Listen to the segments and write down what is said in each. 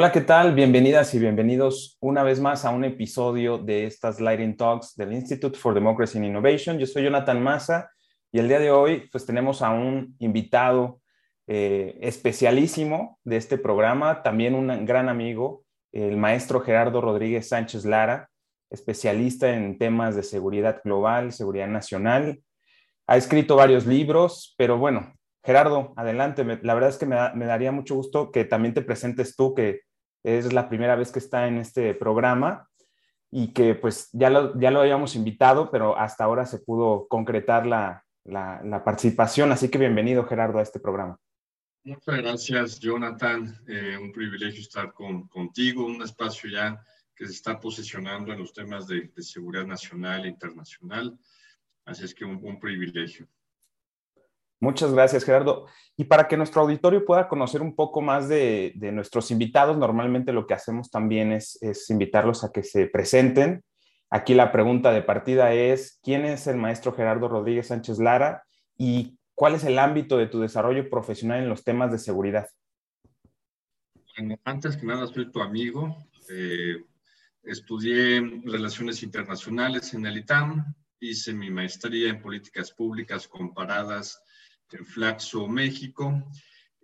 Hola, ¿qué tal? Bienvenidas y bienvenidos una vez más a un episodio de estas Lighting Talks del Institute for Democracy and Innovation. Yo soy Jonathan Massa y el día de hoy pues tenemos a un invitado eh, especialísimo de este programa, también un gran amigo, el maestro Gerardo Rodríguez Sánchez Lara, especialista en temas de seguridad global, seguridad nacional. Ha escrito varios libros, pero bueno, Gerardo, adelante. La verdad es que me, daría mucho gusto que también te presentes tú, que es la primera vez que está en este programa y que pues ya lo, ya lo habíamos invitado, pero hasta ahora se pudo concretar la, participación. Así que bienvenido, Gerardo, a este programa. Muchas gracias, Jonathan. Eh, un privilegio estar con, contigo, un espacio ya que se está posicionando en los temas de, seguridad nacional e internacional. Así es que un privilegio. Muchas gracias, Gerardo. Y para que nuestro auditorio pueda conocer un poco más de, nuestros invitados, normalmente lo que hacemos también es, invitarlos a que se presenten. Aquí la pregunta de partida es, ¿quién es el maestro Gerardo Rodríguez Sánchez Lara y cuál es el ámbito de tu desarrollo profesional en los temas de seguridad? Bueno, antes que nada, soy tu amigo. Eh, estudié Relaciones Internacionales en el ITAM, hice mi maestría en Políticas Públicas Comparadas en Flaxo, México.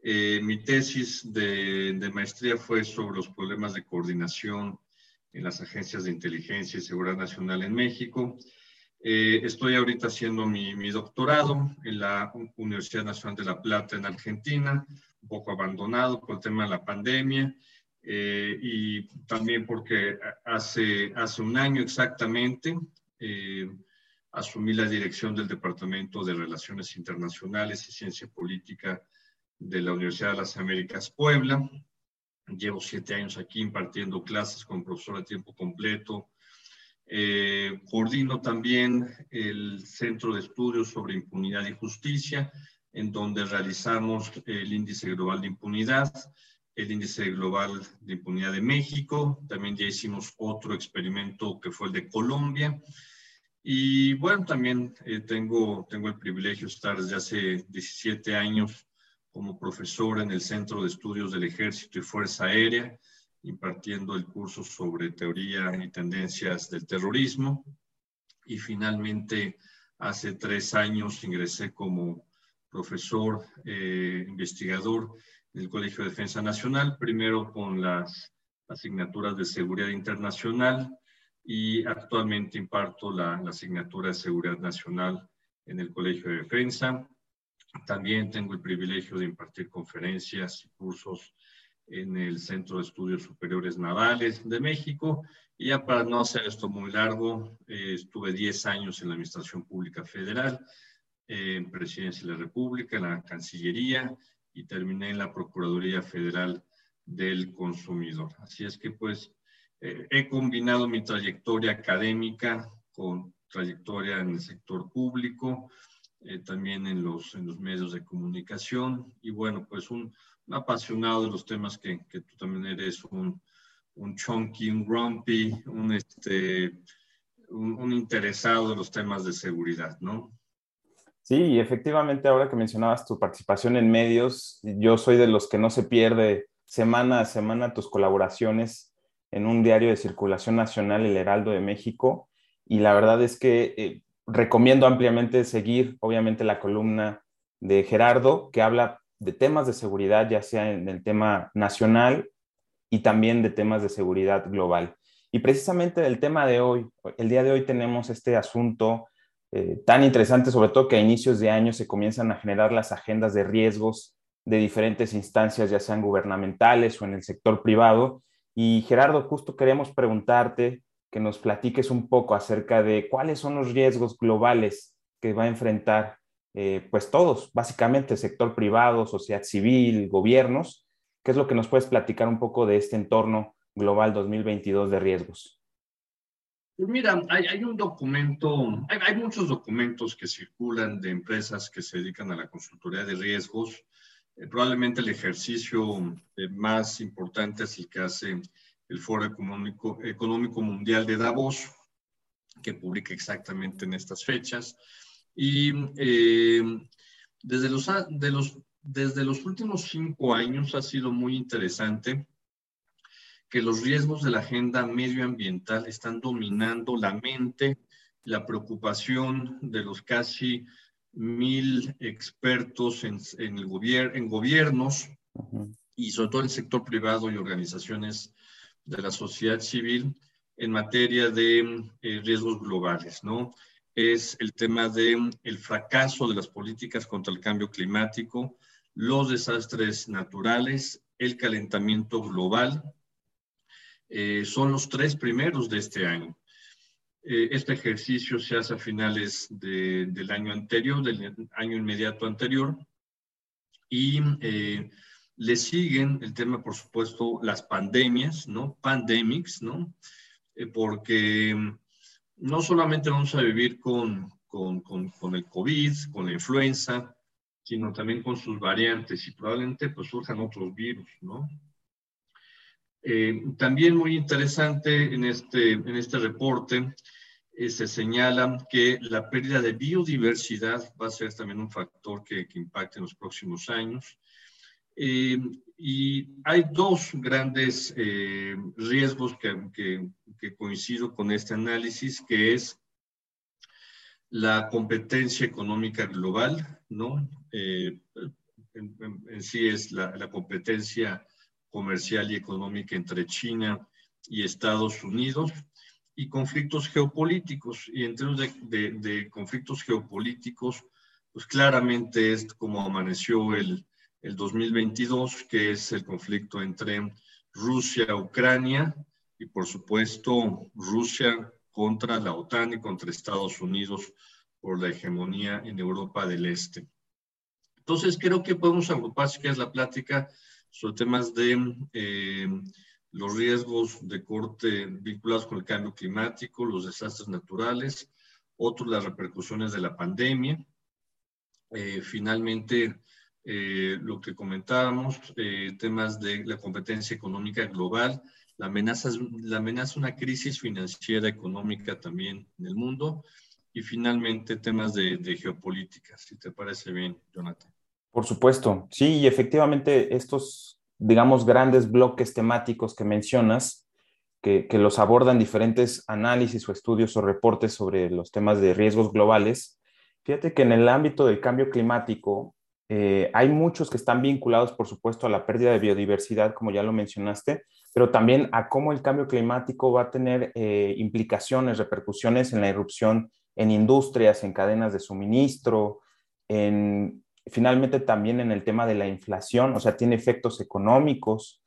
Eh, mi tesis de, maestría fue sobre los problemas de coordinación en las agencias de inteligencia y seguridad nacional en México. Eh, estoy ahorita haciendo mi, doctorado en la Universidad Nacional de La Plata en Argentina, un poco abandonado por el tema de la pandemia eh, y también porque hace, hace un año exactamente asumí la dirección del Departamento de Relaciones Internacionales y Ciencia Política de la Universidad de las Américas Puebla. Llevo siete años aquí impartiendo clases con profesor a tiempo completo. Eh, coordino también el Centro de Estudios sobre Impunidad y Justicia, en donde realizamos el Índice Global de Impunidad, el Índice Global de Impunidad de México. También ya hicimos otro experimento que fue el de Colombia y bueno, también eh, tengo, tengo el privilegio de estar desde hace 17 años como profesor en el Centro de Estudios del Ejército y Fuerza Aérea, impartiendo el curso sobre teoría y tendencias del terrorismo. Y finalmente, hace tres años ingresé como profesor eh, investigador en el Colegio de Defensa Nacional, primero con las asignaturas de seguridad internacional y actualmente imparto la, asignatura de Seguridad Nacional en el Colegio de Defensa. También tengo el privilegio de impartir conferencias y cursos en el Centro de Estudios Superiores Navales de México. Y ya para no hacer esto muy largo, eh, estuve 10 años en la Administración Pública Federal, eh, en Presidencia de la República, en la Cancillería y terminé en la Procuraduría Federal del Consumidor. Así es que pues he combinado mi trayectoria académica con trayectoria en el sector público, eh, también en los, en los medios de comunicación y bueno, pues un, apasionado de los temas que, que, tú también eres, un, un chunky, un grumpy, un, este, un, interesado de los temas de seguridad, ¿no? Sí, efectivamente, ahora que mencionabas tu participación en medios, yo soy de los que no se pierde semana a semana tus colaboraciones en un diario de circulación nacional, El Heraldo de México, y la verdad es que eh, recomiendo ampliamente seguir, obviamente, la columna de Gerardo, que habla de temas de seguridad, ya sea en el tema nacional y también de temas de seguridad global. Y precisamente el tema de hoy, el día de hoy tenemos este asunto eh, tan interesante, sobre todo que a inicios de año se comienzan a generar las agendas de riesgos de diferentes instancias, ya sean gubernamentales o en el sector privado, y Gerardo, justo queremos preguntarte que nos platiques un poco acerca de cuáles son los riesgos globales que va a enfrentar eh, pues todos, básicamente sector privado, sociedad civil, gobiernos. ¿Qué es lo que nos puedes platicar un poco de este entorno global 2022 de riesgos? Pues mira, hay, un documento, hay, hay, muchos documentos que circulan de empresas que se dedican a la consultoría de riesgos eh, probablemente el ejercicio eh, más importante es el que hace el Foro Económico, Mundial de Davos, que publica exactamente en estas fechas. Y eh, desde, de los, desde los últimos cinco años ha sido muy interesante que los riesgos de la agenda medioambiental están dominando la mente, la preocupación de los casi mil expertos en, el en gobiernos y sobre todo en el sector privado y organizaciones de la sociedad civil en materia de eh, riesgos globales, ¿no? Es el tema del el fracaso de las políticas contra el cambio climático, los desastres naturales, el calentamiento global, eh, son los tres primeros de este año. Eh, este ejercicio se hace a finales del año anterior, del año inmediato anterior, y eh, le siguen el tema, por supuesto, las pandemias, ¿no? Pandemics, ¿no? porque no solamente vamos a vivir con, con, con, con, el COVID, con la influenza, sino también con sus variantes y probablemente pues surjan otros virus, ¿no? Eh, también muy interesante en este, en este reporte eh, se señala que la pérdida de biodiversidad va a ser también un factor que, que impacte en los próximos años. Eh, y hay dos grandes riesgos que, coincido con este análisis, que es la competencia económica global, ¿no? En, en, sí es la, la competencia comercial y económica entre China y Estados Unidos y conflictos geopolíticos. Y en términos de, de, conflictos geopolíticos, pues claramente es como amaneció el, el 2022, que es el conflicto entre Rusia, Ucrania y por supuesto Rusia contra la OTAN y contra Estados Unidos por la hegemonía en Europa del Este. Entonces creo que podemos agrupar, si es la plática, sobre temas de eh, los riesgos de corte vinculados con el cambio climático, los desastres naturales, otros las repercusiones de la pandemia. Eh, finalmente, eh, lo que comentábamos, temas de la competencia económica global, la amenaza, la amenaza una crisis financiera económica también en el mundo y finalmente temas de, de geopolítica, si te parece bien, Jonathan. Por supuesto, sí, y efectivamente estos, digamos, grandes bloques temáticos que mencionas, que, los abordan diferentes análisis o estudios o reportes sobre los temas de riesgos globales, fíjate que en el ámbito del cambio climático eh, hay muchos que están vinculados, por supuesto, a la pérdida de biodiversidad, como ya lo mencionaste, pero también a cómo el cambio climático va a tener eh, implicaciones, repercusiones en la irrupción en industrias, en cadenas de suministro, en finalmente también en el tema de la inflación, o sea, tiene efectos económicos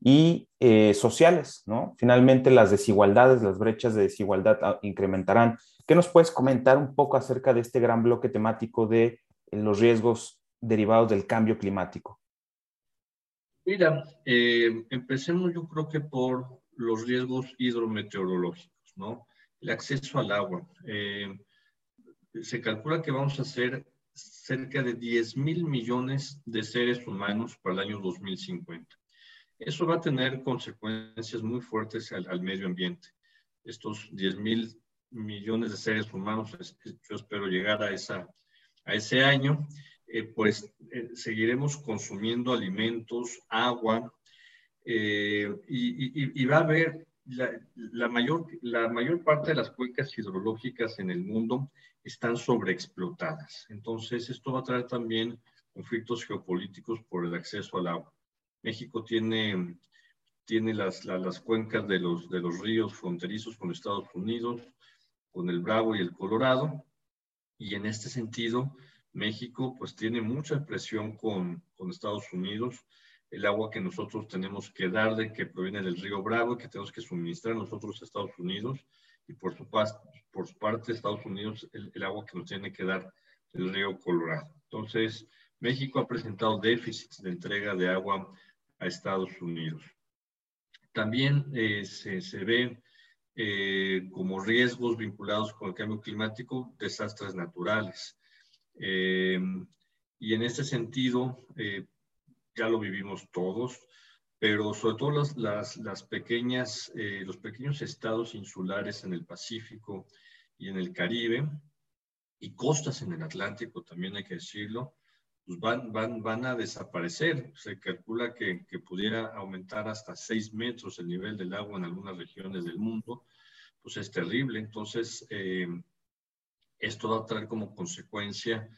y eh, sociales, ¿no? Finalmente las desigualdades, las brechas de desigualdad ah, incrementarán. ¿Qué nos puedes comentar un poco acerca de este gran bloque temático de eh, los riesgos derivados del cambio climático? Mira, eh, empecemos yo creo que por los riesgos hidrometeorológicos, ¿no? El acceso al agua. se calcula que vamos a hacer cerca de 10 mil millones de seres humanos para el año 2050. Eso va a tener consecuencias muy fuertes al, medio ambiente. Estos 10 mil millones de seres humanos, yo espero llegar a, esa, a ese año, eh, pues eh, seguiremos consumiendo alimentos, agua, eh, y, y, va a haber la, mayor, la mayor parte de las cuencas hidrológicas en el mundo están sobreexplotadas. Entonces, esto va a traer también conflictos geopolíticos por el acceso al agua. México tiene, tiene las, las, cuencas de los, de los ríos fronterizos con Estados Unidos, con el Bravo y el Colorado, y en este sentido, México pues tiene mucha presión con, con Estados Unidos el agua que nosotros tenemos que darle, que proviene del río Bravo, que tenemos que suministrar nosotros a Estados Unidos, y por su, por su parte Estados Unidos el, agua que nos tiene que dar el río Colorado. Entonces, México ha presentado déficits de entrega de agua a Estados Unidos. También eh, se, se, ve eh, como riesgos vinculados con el cambio climático desastres naturales. Eh, y en este sentido, ya lo vivimos todos, pero sobre todo las, las, las pequeñas, eh, los pequeños estados insulares en el Pacífico y en el Caribe, y costas en el Atlántico, también hay que decirlo, pues van, van, van a desaparecer. Se calcula que, que, pudiera aumentar hasta 6 metros el nivel del agua en algunas regiones del mundo. Pues es terrible. Entonces, eh, esto va a traer como consecuencia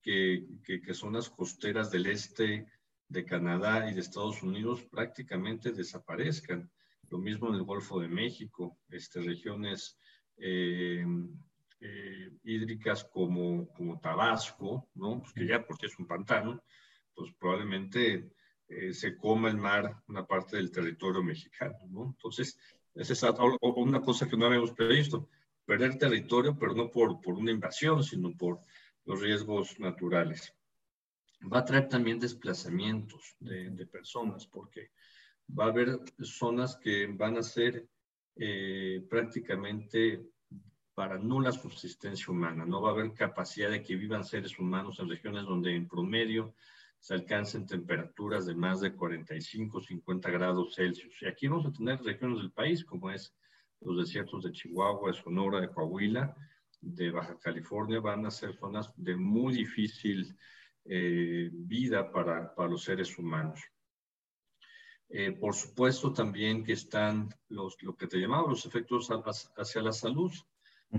que, que, que zonas costeras del este de Canadá y de Estados Unidos prácticamente desaparezcan. Lo mismo en el Golfo de México, este, regiones eh, eh, hídricas como, como Tabasco, ¿no? Pues que ya porque es un pantano, pues probablemente eh, se coma el mar una parte del territorio mexicano, ¿no? Entonces, esa es una cosa que no habíamos previsto, perder territorio, pero no por, por una invasión, sino por los riesgos naturales. Va a traer también desplazamientos de, de personas, porque va a haber zonas que van a ser eh, prácticamente para nula subsistencia humana. No va a haber capacidad de que vivan seres humanos en regiones donde en promedio se alcancen temperaturas de más de 45, 50 grados Celsius. Y aquí vamos a tener regiones del país como es los desiertos de Chihuahua, de Sonora, de Coahuila, de Baja California, van a ser zonas de muy difícil eh, vida para, para los seres humanos. Eh, por supuesto también que están los, lo que te llamaba los efectos hacia la salud.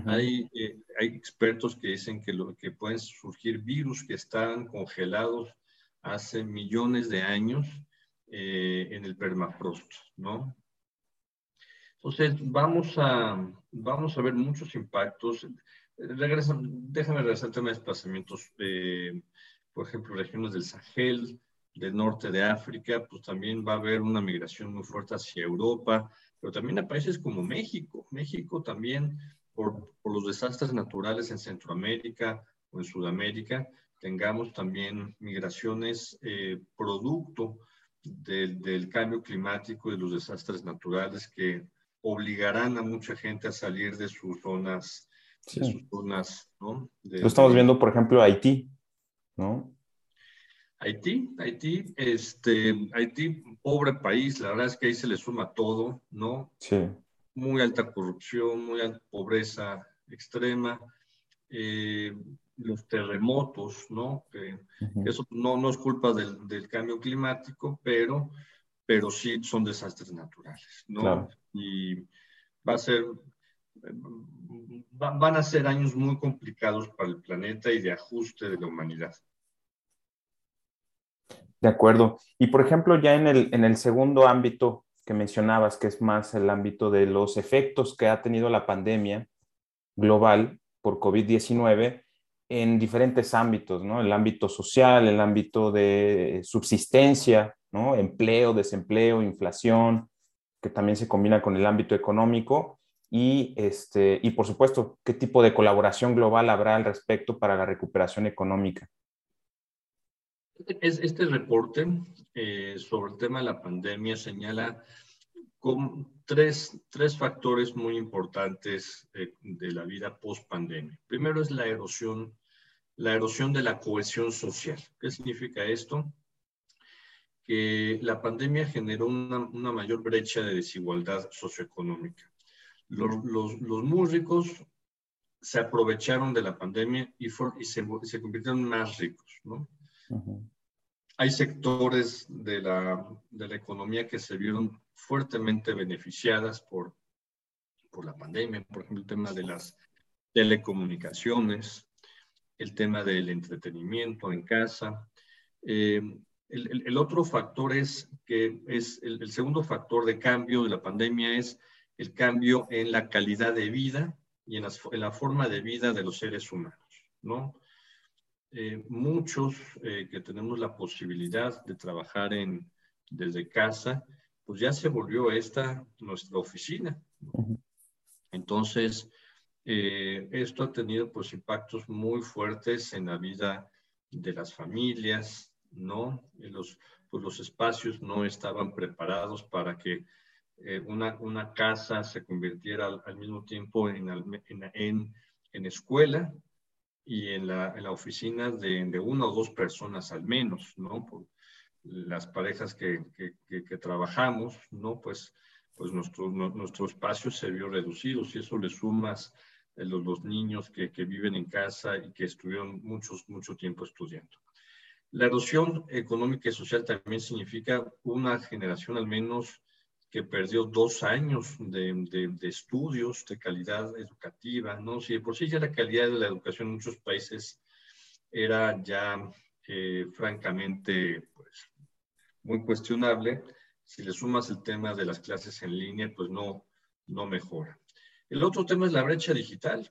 hay, eh, hay, expertos que dicen que, lo, que pueden surgir virus que están congelados hace millones de años eh, en el permafrost, ¿no? Entonces, vamos a, vamos a ver muchos impactos. Regresa, déjame regresar al tema de desplazamientos. Por ejemplo, regiones del Sahel, del norte de África, pues también va a haber una migración muy fuerte hacia Europa, pero también a países como México. México también, por, por los desastres naturales en Centroamérica o en Sudamérica, tengamos también migraciones eh, producto del, del, cambio climático y de los desastres naturales que obligarán a mucha gente a salir de sus zonas, de sus zonas, ¿no? Lo estamos viendo, por ejemplo, Haití, ¿no? Haití, Haití, este, Haití, pobre país, la verdad es que ahí se le suma todo, ¿no? Sí. Muy alta corrupción, muy alta pobreza extrema, eh, los terremotos, ¿no? Que, Eso no, no es culpa del, del, cambio climático, pero, pero sí son desastres naturales, ¿no? Claro. Y va a ser, van a ser años muy complicados para el planeta y de ajuste de la humanidad. De acuerdo. Y por ejemplo, ya en el, en el segundo ámbito que mencionabas, que es más el ámbito de los efectos que ha tenido la pandemia global por COVID-19 en diferentes ámbitos, ¿no? El ámbito social, el ámbito de subsistencia, ¿no? Empleo, desempleo, inflación, que también se combina con el ámbito económico y, este, y por supuesto, qué tipo de colaboración global habrá al respecto para la recuperación económica. Este reporte eh, sobre el tema de la pandemia señala con tres, tres factores muy importantes de, de la vida post-pandemia. Primero es la erosión, la erosión de la cohesión social. ¿Qué significa esto? Que la pandemia generó una, una mayor brecha de desigualdad socioeconómica. Los, los, los, muy ricos se aprovecharon de la pandemia y, for, y se, se convirtieron más ricos, ¿no? Hay sectores de la, de la, economía que se vieron fuertemente beneficiadas por, por la pandemia, por ejemplo, el tema de las telecomunicaciones, el tema del entretenimiento en casa. Eh, el, el, el, otro factor es que es el, el, segundo factor de cambio de la pandemia es el cambio en la calidad de vida y en, las, en la forma de vida de los seres humanos, ¿no? eh, muchos eh, que tenemos la posibilidad de trabajar en, desde casa, pues ya se volvió esta nuestra oficina. Entonces, eh, esto ha tenido pues impactos muy fuertes en la vida de las familias, ¿no? Los, pues los espacios no estaban preparados para que eh, una, una, casa se convirtiera al, mismo tiempo en, en, en, escuela, y en la, en la oficina de, de, una o dos personas al menos, ¿no? Por las parejas que, que, que trabajamos, ¿no? Pues, pues nuestro, nuestro espacio se vio reducido. Si eso le sumas los, los niños que, viven en casa y que estuvieron muchos, mucho tiempo estudiando. La erosión económica y social también significa una generación al menos que perdió dos años de, estudios de calidad educativa, ¿no? Si por sí ya la calidad de la educación en muchos países era ya eh, francamente pues, muy cuestionable, si le sumas el tema de las clases en línea, pues no, no mejora. El otro tema es la brecha digital.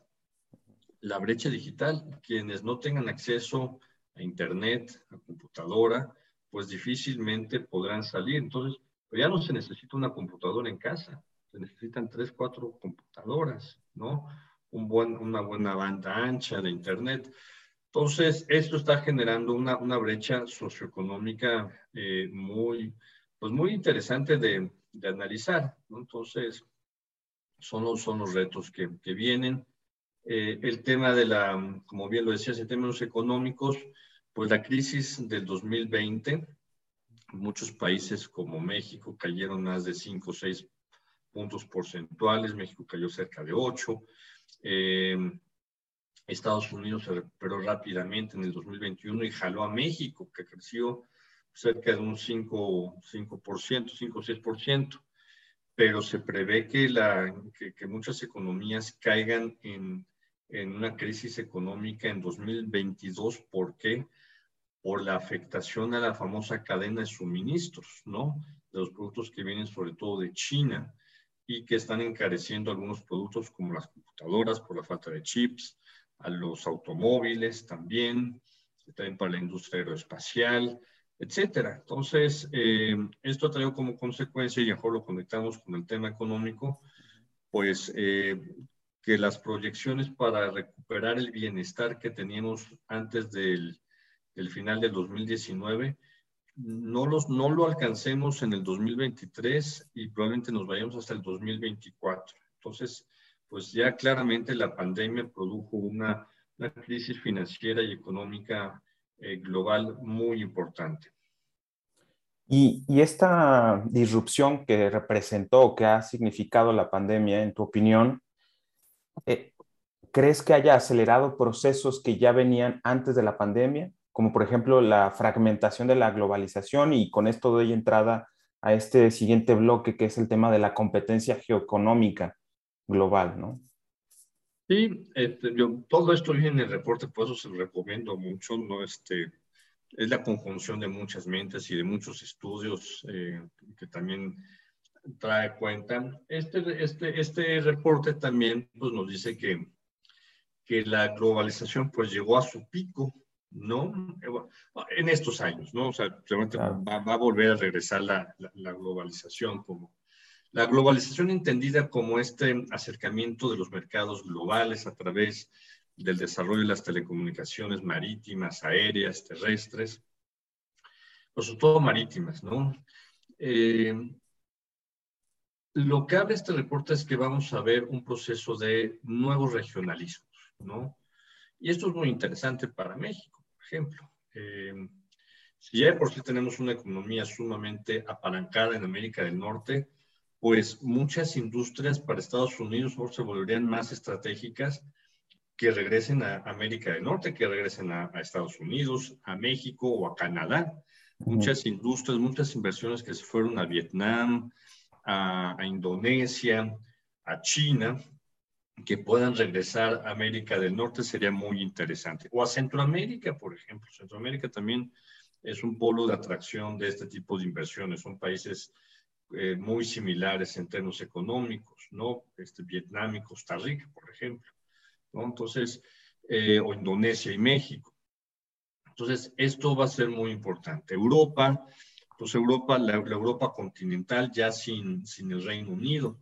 La brecha digital, quienes no tengan acceso a Internet, a computadora, pues difícilmente podrán salir. Entonces, pero ya no se necesita una computadora en casa, se necesitan tres, cuatro computadoras, ¿no? Una buena banda ancha de Internet. Entonces, esto está generando una, una brecha socioeconómica eh, muy, pues muy interesante de, analizar. Entonces, son los, son los retos que, que vienen. Eh, el tema de la, como bien lo decías, en términos económicos, pues la crisis del 2020 Muchos países como México cayeron más de 5 o 6 puntos porcentuales, México cayó cerca de 8. Eh, Estados Unidos se recuperó rápidamente en el 2021 y jaló a México, que creció cerca de un 5, 5%, 5 o 6%. Pero se prevé que, la, que, que muchas economías caigan en, en, una crisis económica en 2022. ¿Por qué? Por la afectación a la famosa cadena de suministros, ¿no? De los productos que vienen sobre todo de China y que están encareciendo algunos productos como las computadoras por la falta de chips, a los automóviles también, también para la industria aeroespacial, etcétera. Entonces, eh, esto ha traído como consecuencia, y mejor lo conectamos con el tema económico, pues eh, que las proyecciones para recuperar el bienestar que teníamos antes del el final del 2019, no, los, no lo alcancemos en el 2023 y probablemente nos vayamos hasta el 2024. Entonces, pues ya claramente la pandemia produjo una, una crisis financiera y económica eh, global muy importante. Y, y, esta disrupción que representó, que ha significado la pandemia, en tu opinión, eh, ¿crees que haya acelerado procesos que ya venían antes de la pandemia? Como por ejemplo la fragmentación de la globalización y con esto doy entrada a este siguiente bloque que es el tema de la competencia geoeconómica global, ¿no? Sí, este, yo, todo esto viene en el reporte, por eso se lo recomiendo mucho, ¿no? Este, es la conjunción de muchas mentes y de muchos estudios eh, que también trae cuenta. Este, este, este reporte también pues, nos dice que, que la globalización pues llegó a su pico ¿no? En estos años, ¿no? O sea, realmente va, a volver a regresar la, la, globalización como... La globalización entendida como este acercamiento de los mercados globales a través del desarrollo de las telecomunicaciones marítimas, aéreas, terrestres, pero sobre todo marítimas, ¿no? Eh, lo que abre este reporte es que vamos a ver un proceso de nuevos regionalismos, ¿no? Y esto es muy interesante para México ejemplo. Eh, si ya por sí tenemos una economía sumamente apalancada en América del Norte, pues muchas industrias para Estados Unidos se volverían más estratégicas que regresen a América del Norte, que regresen a, Estados Unidos, a México o a Canadá. Muchas industrias, muchas inversiones que se fueron a Vietnam, a Indonesia, a China, que puedan regresar a América del Norte sería muy interesante. O a Centroamérica, por ejemplo. Centroamérica también es un polo de atracción de este tipo de inversiones. Son países eh, muy similares en términos económicos, ¿no? Este, Vietnam y Costa Rica, por ejemplo. ¿no? Entonces, eh, o Indonesia y México. Entonces, esto va a ser muy importante. Europa, pues Europa, la, Europa continental ya sin, sin el Reino Unido.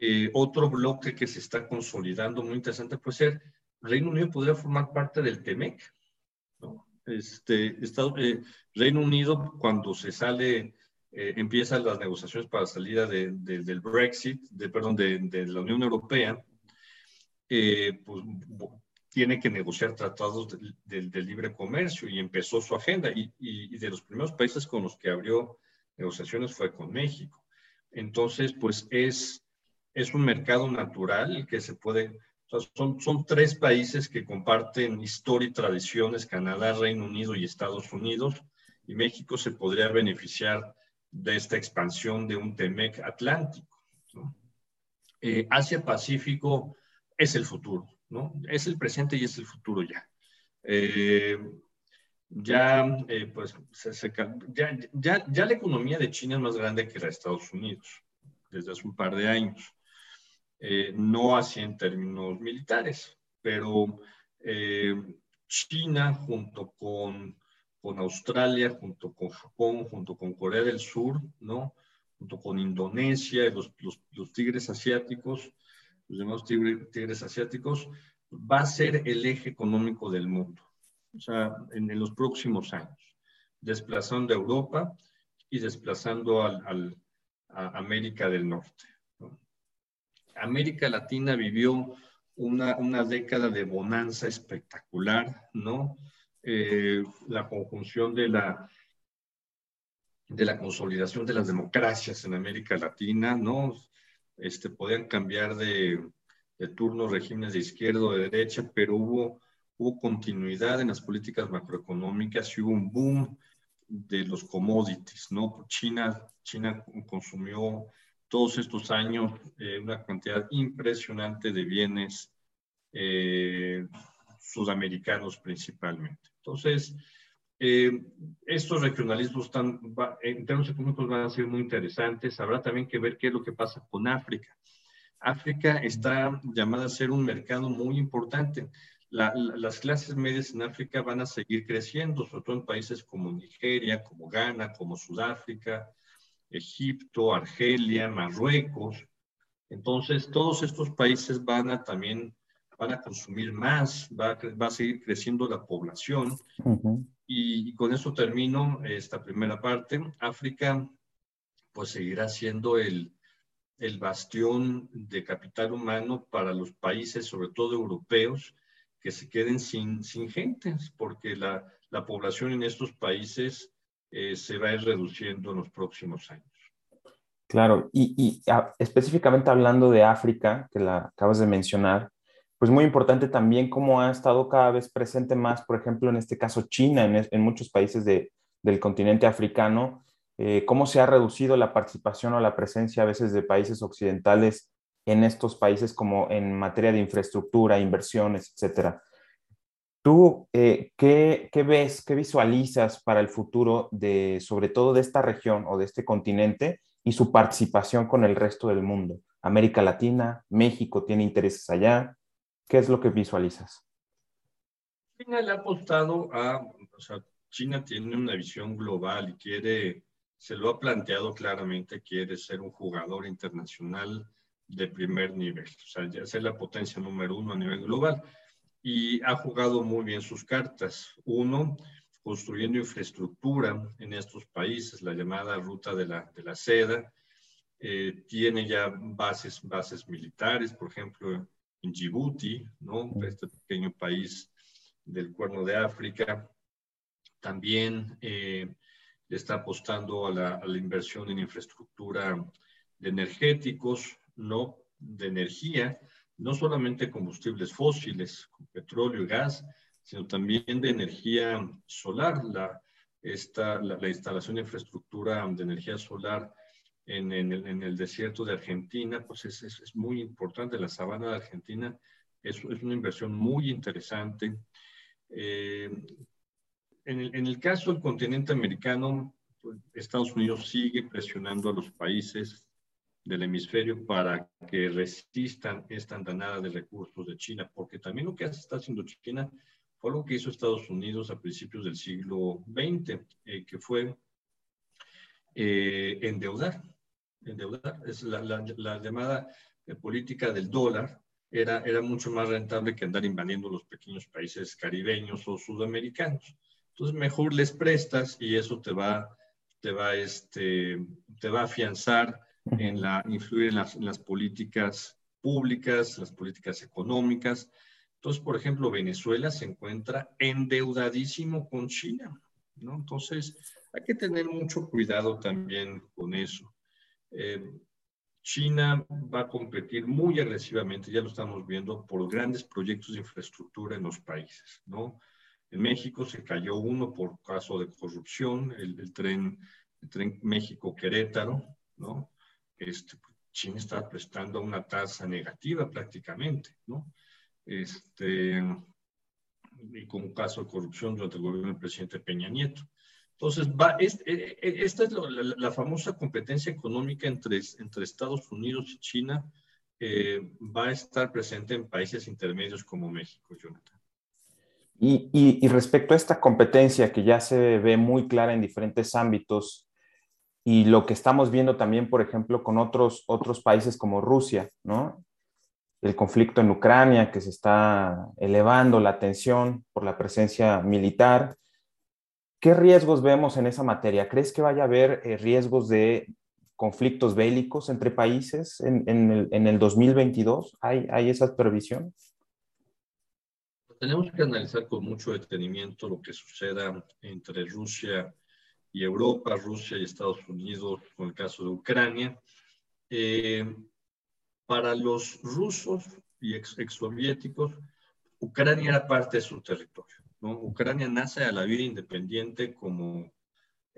Eh, otro bloque que se está consolidando muy interesante puede ser, Reino Unido podría formar parte del TEMEC. ¿no? Este, eh, Reino Unido, cuando se sale, eh, empiezan las negociaciones para la salida del Brexit, de, perdón, de, la Unión Europea, pues tiene que negociar tratados de, libre comercio y empezó su agenda. Y, y, de los primeros países con los que abrió negociaciones fue con México. Entonces, pues es es un mercado natural que se puede, son, son tres países que comparten historia y tradiciones, Canadá, Reino Unido y Estados Unidos, y México se podría beneficiar de esta expansión de un TEMEC atlántico. Eh, Asia-Pacífico es el futuro, ¿no? Es el presente y es el futuro ya. Eh, ya, eh, pues, ya, ya, ya, la economía de China es más grande que la de Estados Unidos desde hace un par de años. No así en términos militares, pero China junto con con Australia, junto con Japón, junto con Corea del Sur, ¿no? Junto con Indonesia, los, los, tigres asiáticos, los llamados tigres, asiáticos, va a ser el eje económico del mundo, o sea, en, los próximos años, desplazando a Europa y desplazando al, al, a América del Norte. América Latina vivió una, una década de bonanza espectacular, ¿no? Eh, la conjunción de la, de la consolidación de las democracias en América Latina, ¿no? Este, podían cambiar de, de turno regímenes de izquierda o de derecha, pero hubo, hubo continuidad en las políticas macroeconómicas y hubo un boom de los commodities, ¿no? China, China consumió todos estos años eh, una cantidad impresionante de bienes eh, sudamericanos principalmente. Entonces, eh, estos regionalismos están, en términos económicos van a ser muy interesantes. Habrá también que ver qué es lo que pasa con África. África está llamada a ser un mercado muy importante. las clases medias en África van a seguir creciendo, sobre todo en países como Nigeria, como Ghana, como Sudáfrica, Egipto, Argelia, Marruecos. Entonces, todos estos países van a también van a consumir más, va, va a seguir creciendo la población. y, con eso termino esta primera parte. África pues seguirá siendo el, el bastión de capital humano para los países, sobre todo europeos, que se queden sin, sin gente, porque la, la población en estos países eh, se va a ir reduciendo en los próximos años. Claro, y, específicamente hablando de África, que la acabas de mencionar, pues muy importante también cómo ha estado cada vez presente más, por ejemplo, en este caso China, en, muchos países del continente africano, eh, cómo se ha reducido la participación o la presencia a veces de países occidentales en estos países como en materia de infraestructura, inversiones, etcétera. ¿Tú eh, ¿qué, qué, ves, qué visualizas para el futuro de, sobre todo de esta región o de este continente y su participación con el resto del mundo? América Latina, México tiene intereses allá, ¿Qué es lo que visualizas? China le ha apostado a, o sea, China tiene una visión global y quiere, se lo ha planteado claramente, quiere ser un jugador internacional de primer nivel, o sea, ya ser la potencia número uno a nivel global. Y ha jugado muy bien sus cartas. Uno, construyendo infraestructura en estos países, la llamada ruta de la, de la seda. Eh, tiene ya bases, bases militares, por ejemplo, en Djibouti, ¿no? este pequeño país del Cuerno de África. También eh, está apostando a la, a la, inversión en infraestructura de energéticos, no de energía, no solamente combustibles fósiles, petróleo y gas, sino también de energía solar. La, esta, la, la instalación de infraestructura de energía solar en, el, en, el, desierto de Argentina, pues es, es, muy importante. La sabana de Argentina es, es una inversión muy interesante. Eh, en, el, en, el, caso del continente americano, pues, Estados Unidos sigue presionando a los países del hemisferio para que resistan esta andanada de recursos de China, porque también lo que está haciendo China fue lo que hizo Estados Unidos a principios del siglo XX, eh, que fue eh, endeudar endeudar. Es la, la, llamada eh, política del dólar era, era mucho más rentable que andar invadiendo los pequeños países caribeños o sudamericanos. Entonces, mejor les prestas y eso te va, te va, este, te va a afianzar en la, influir en las, en las políticas públicas, las políticas económicas. Entonces, por ejemplo, Venezuela se encuentra endeudadísimo con China, ¿no? Entonces, hay que tener mucho cuidado también con eso. Eh, China va a competir muy agresivamente, ya lo estamos viendo, por grandes proyectos de infraestructura en los países, ¿no? En México se cayó uno por caso de corrupción, el, tren, el tren México-Querétaro, ¿no? Este, China está prestando una tasa negativa prácticamente, ¿no? Este, y como caso de corrupción durante el gobierno del presidente Peña Nieto. Entonces, va, e, e, esta es la, famosa competencia económica entre, Estados Unidos y China, eh, va a estar presente en países intermedios como México, Jonathan. Y, respecto a esta competencia que ya se ve muy clara en diferentes ámbitos y lo que estamos viendo también, por ejemplo, con otros, otros países como Rusia, ¿no? El conflicto en Ucrania que se está elevando la tensión por la presencia militar ¿Qué riesgos vemos en esa materia? ¿Crees que vaya a haber eh, riesgos de conflictos bélicos entre países en, el, 2022? ¿Hay, ¿Hay esa previsión? Tenemos que analizar con mucho detenimiento lo que suceda entre Rusia y Europa, Rusia y Estados Unidos, con el caso de Ucrania. Eh, para los rusos y ex, soviéticos, Ucrania era parte de su territorio. Ucrania nace a la vida independiente como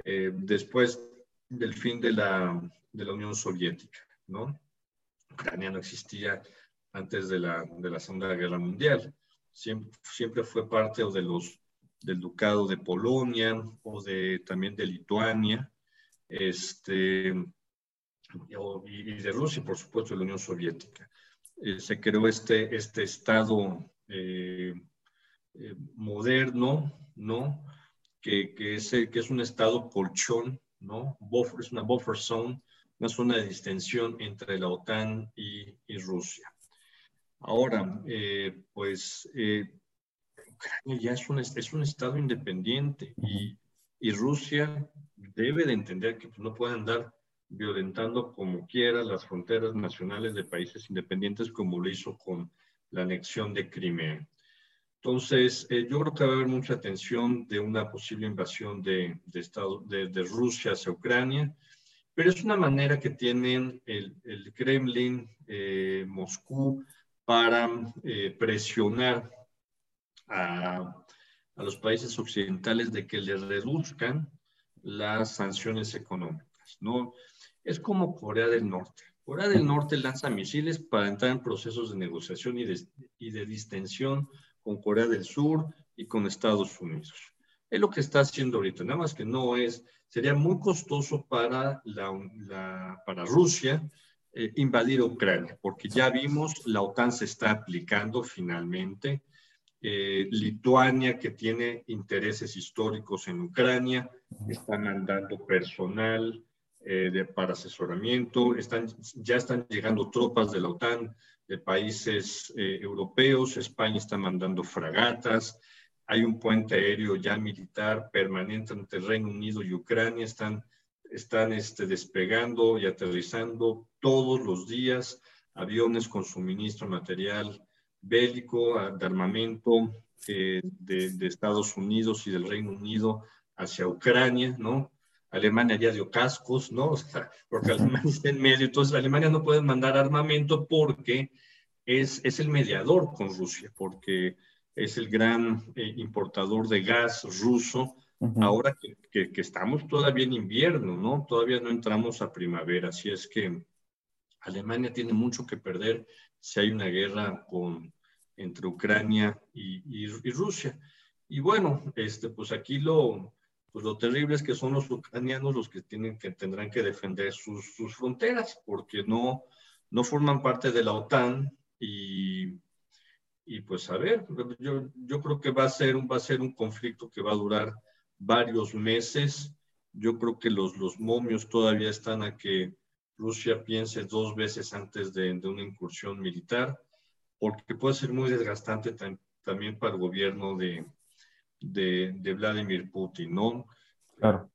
eh, después del fin de la, de la Unión Soviética. Ucrania no existía antes de la, de la Segunda Guerra Mundial. Siempre, siempre fue parte de los, del Ducado de Polonia o de, también de Lituania, este, y, de Rusia, por supuesto, de la Unión Soviética. Eh, se creó este, este Estado eh, eh, moderno, ¿no? Que, que, es, que es un estado colchón, ¿no? Es una buffer zone, una zona de distensión entre la OTAN y, Rusia. Ahora, eh, pues Ucrania ya es un, es un estado independiente y, y Rusia debe de entender que pues, no puede andar violentando como quiera las fronteras nacionales de países independientes como lo hizo con la anexión de Crimea. Entonces, eh, yo creo que va a haber mucha atención de una posible invasión de, de, Estado, de, de Rusia hacia Ucrania, pero es una manera que tienen el, el Kremlin, eh, Moscú, para eh, presionar a, los países occidentales de que les reduzcan las sanciones económicas, ¿no? Es como Corea del Norte. Corea del Norte lanza misiles para entrar en procesos de negociación y de, distensión con Corea del Sur y con Estados Unidos. Es lo que está haciendo ahorita, nada más que no es, sería muy costoso para, para Rusia eh, invadir Ucrania, porque ya vimos, la OTAN se está aplicando finalmente. Eh, Lituania, que tiene intereses históricos en Ucrania, está mandando personal eh, de, para asesoramiento, están, ya están llegando tropas de la OTAN de países eh, europeos, España está mandando fragatas, hay un puente aéreo ya militar permanente entre Reino Unido y Ucrania, están, están este, despegando y aterrizando todos los días aviones con suministro material bélico, de armamento eh, de, de, Estados Unidos y del Reino Unido hacia Ucrania, ¿no? Alemania ya dio cascos, ¿no? O sea, porque Alemania está en medio, entonces Alemania no puede mandar armamento porque es, es el mediador con Rusia, porque es el gran eh, importador de gas ruso, ahora que, que, estamos todavía en invierno, ¿no? Todavía no entramos a primavera, así es que Alemania tiene mucho que perder si hay una guerra con, entre Ucrania y, y, Rusia. Y bueno, este, pues aquí lo, pues lo terrible es que son los ucranianos los que, tienen que tendrán que defender sus, sus fronteras, porque no, no forman parte de la OTAN y, y pues a ver, yo, yo creo que va a, ser, va a ser un conflicto que va a durar varios meses. Yo creo que los, los momios todavía están a que Rusia piense dos veces antes de, de una incursión militar, porque puede ser muy desgastante también para el gobierno de, de, de Vladimir Putin, ¿no? Claro.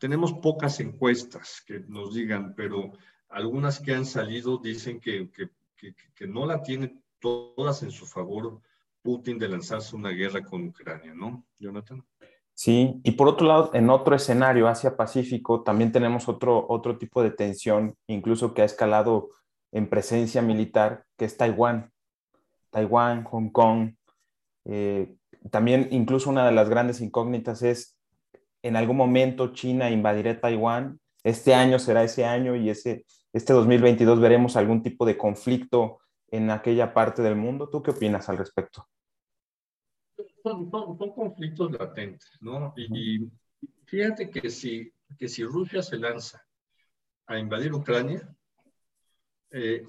tenemos pocas encuestas que nos digan, pero algunas que han salido dicen que, que, que, no la tiene todas en su favor Putin de lanzarse una guerra con Ucrania, ¿no, Jonathan? Sí, y por otro lado, en otro escenario, Asia-Pacífico, también tenemos otro, otro tipo de tensión, incluso que ha escalado en presencia militar, que es Taiwán. Taiwán, Hong Kong. Eh, también incluso una de las grandes incógnitas es, en algún momento China invadirá Taiwán. Este año será ese año y ese, este 2022 veremos algún tipo de conflicto en aquella parte del mundo. ¿Tú qué opinas al respecto? Son, conflictos latentes, ¿no? Y, fíjate que si, que si Rusia se lanza a invadir Ucrania, eh,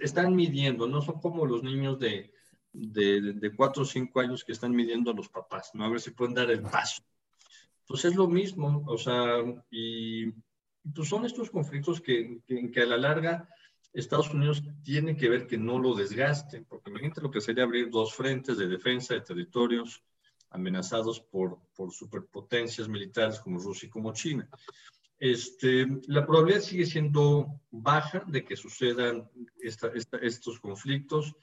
están midiendo, no son como los niños de, de, de, cuatro o cinco años que están midiendo a los papás, ¿no? A ver si pueden dar el paso. Pues es lo mismo, o sea, y pues son estos conflictos que, que, que a la larga Estados Unidos tiene que ver que no lo desgasten, porque imagínate lo que sería abrir dos frentes de defensa de territorios amenazados por, por superpotencias militares como Rusia y como China. Este, la probabilidad sigue siendo baja de que sucedan estos conflictos,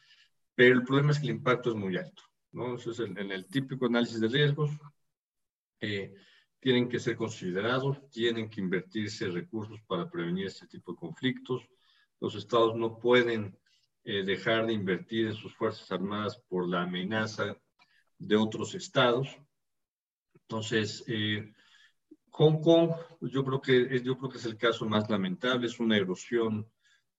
pero el problema es que el impacto es muy alto. ¿no? Entonces, en, el típico análisis de riesgos, eh, tienen que ser considerados, tienen que invertirse recursos para prevenir este tipo de conflictos los estados no pueden eh, dejar de invertir en sus Fuerzas Armadas por la amenaza de otros estados. Entonces, eh, Hong Kong, pues yo creo, que, yo creo que es el caso más lamentable, es una erosión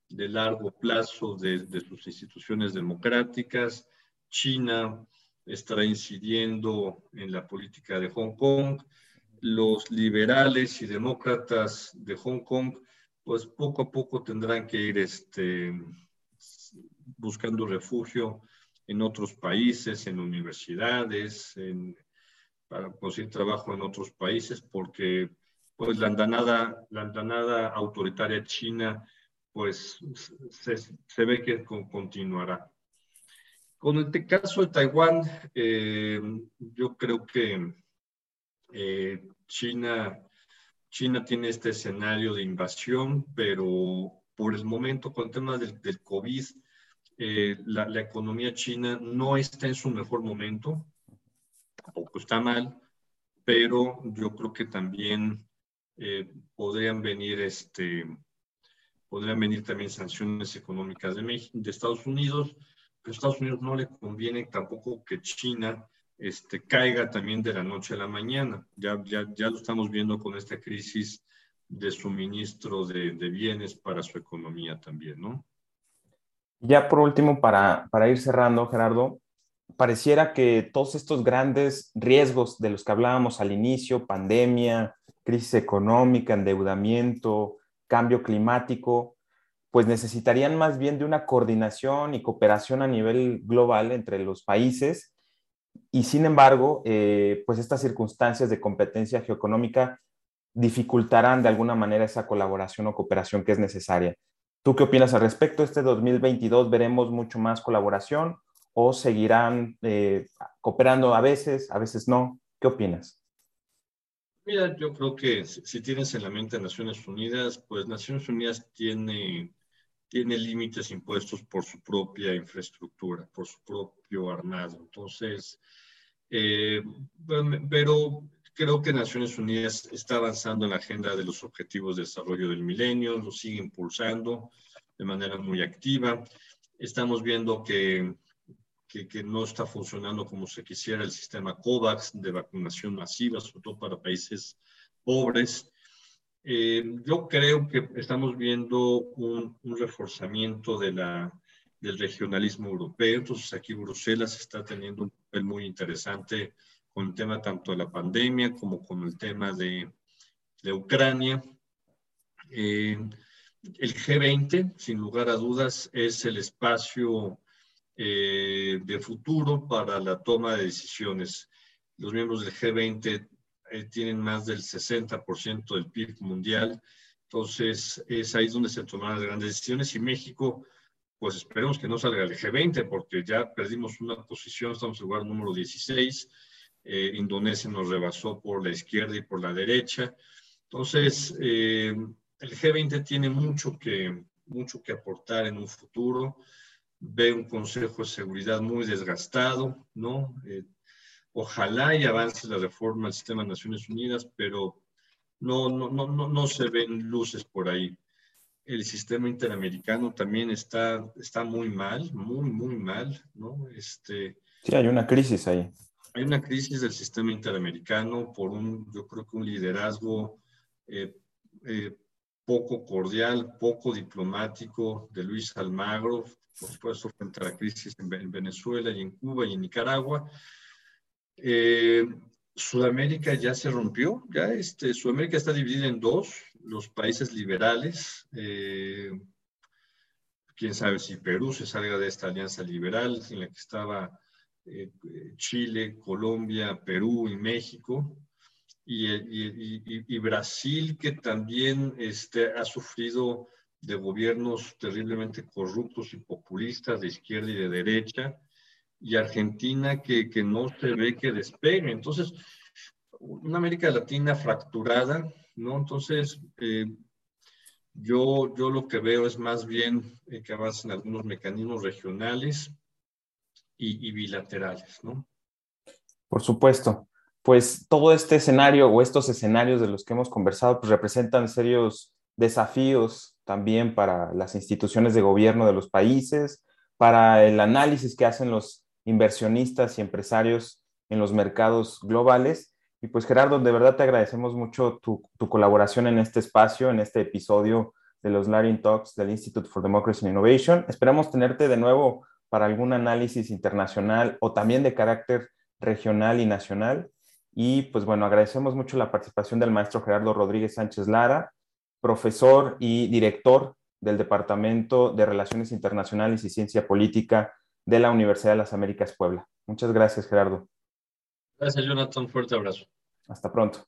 de largo plazo de, de sus instituciones democráticas. China estará incidiendo en la política de Hong Kong. Los liberales y demócratas de Hong Kong pues poco a poco tendrán que ir este, buscando refugio en otros países, en universidades, para conseguir trabajo en otros países, porque pues la andanada, la andanada autoritaria china pues se, se ve que continuará. Con el caso de Taiwán, eh, yo creo que eh, China China tiene este escenario de invasión, pero por el momento con el tema del, COVID, eh, la, economía china no está en su mejor momento, tampoco está mal, pero yo creo que también eh, podrían venir este, podrían venir también sanciones económicas de, México, de Estados Unidos, pero a Estados Unidos no le conviene tampoco que China este, caiga también de la noche a la mañana. Ya, ya, ya lo estamos viendo con esta crisis de suministro de, de bienes para su economía también, ¿no? Ya por último, para, para ir cerrando, Gerardo, pareciera que todos estos grandes riesgos de los que hablábamos al inicio, pandemia, crisis económica, endeudamiento, cambio climático, pues necesitarían más bien de una coordinación y cooperación a nivel global entre los países y sin embargo, eh, pues estas circunstancias de competencia geoeconómica dificultarán de alguna manera esa colaboración o cooperación que es necesaria. ¿Tú qué opinas al respecto? ¿Este 2022 veremos mucho más colaboración o seguirán eh, cooperando a veces, a veces no? ¿Qué opinas? Mira, yo creo que si tienes en la mente Naciones Unidas, pues Naciones Unidas tiene tiene límites impuestos por su propia infraestructura, por su propio armado. Entonces, eh, pero creo que Naciones Unidas está avanzando en la agenda de los objetivos de desarrollo del milenio, lo sigue impulsando de manera muy activa. Estamos viendo que, que, que, no está funcionando como se quisiera el sistema COVAX de vacunación masiva, sobre todo para países pobres. Eh, yo creo que estamos viendo un, reforzamiento de la, del regionalismo europeo. Entonces, aquí Bruselas está teniendo un papel muy interesante con el tema tanto de la pandemia como con el tema de, de Ucrania. Eh, el G20, sin lugar a dudas, es el espacio eh, de futuro para la toma de decisiones. Los miembros del G20 eh, tienen más del 60% del PIB mundial. Entonces, es ahí donde se toman las grandes decisiones y México, pues esperemos que no salga el G20 porque ya perdimos una posición, estamos en lugar número 16. Eh, Indonesia nos rebasó por la izquierda y por la derecha. Entonces, eh, el G20 tiene mucho que, mucho que aportar en un futuro. Ve un Consejo de Seguridad muy desgastado, ¿no? Ojalá y avance la reforma del sistema de Naciones Unidas, pero no, no, no, no, no se ven luces por ahí. El sistema interamericano también está, está muy mal, muy, muy mal, ¿no? Este, sí, hay una crisis ahí. Hay una crisis del sistema interamericano por un, yo creo que un liderazgo eh, eh, poco cordial, poco diplomático de Luis Almagro, por supuesto, frente a la crisis en, Venezuela y en Cuba y en Nicaragua. Eh, Sudamérica ya se rompió, ya este, Sudamérica está dividida en dos, los países liberales, eh, quién sabe si Perú se salga de esta alianza liberal en la que estaba eh, Chile, Colombia, Perú y México, y, Brasil, que también este, ha sufrido de gobiernos terriblemente corruptos y populistas de izquierda y de derecha, y Argentina que, que no se ve que despegue. Entonces, una América Latina fracturada, ¿no? Entonces, eh, yo, yo lo que veo es más bien eh, que avancen algunos mecanismos regionales y, y bilaterales, ¿no? Por supuesto pues todo este escenario o estos escenarios de los que hemos conversado pues representan serios desafíos también para las instituciones de gobierno de los países, para el análisis que hacen los inversionistas y empresarios en los mercados globales. Y pues Gerardo, de verdad te agradecemos mucho tu, colaboración en este espacio, en este episodio de los Laring Talks del Institute for Democracy and Innovation. Esperamos tenerte de nuevo para algún análisis internacional o también de carácter regional y nacional. Y pues bueno, agradecemos mucho la participación del maestro Gerardo Rodríguez Sánchez Lara, profesor y director del Departamento de Relaciones Internacionales y Ciencia Política de la Universidad de las Américas Puebla. Muchas gracias, Gerardo. Gracias, Jonathan. Fuerte abrazo. Hasta pronto.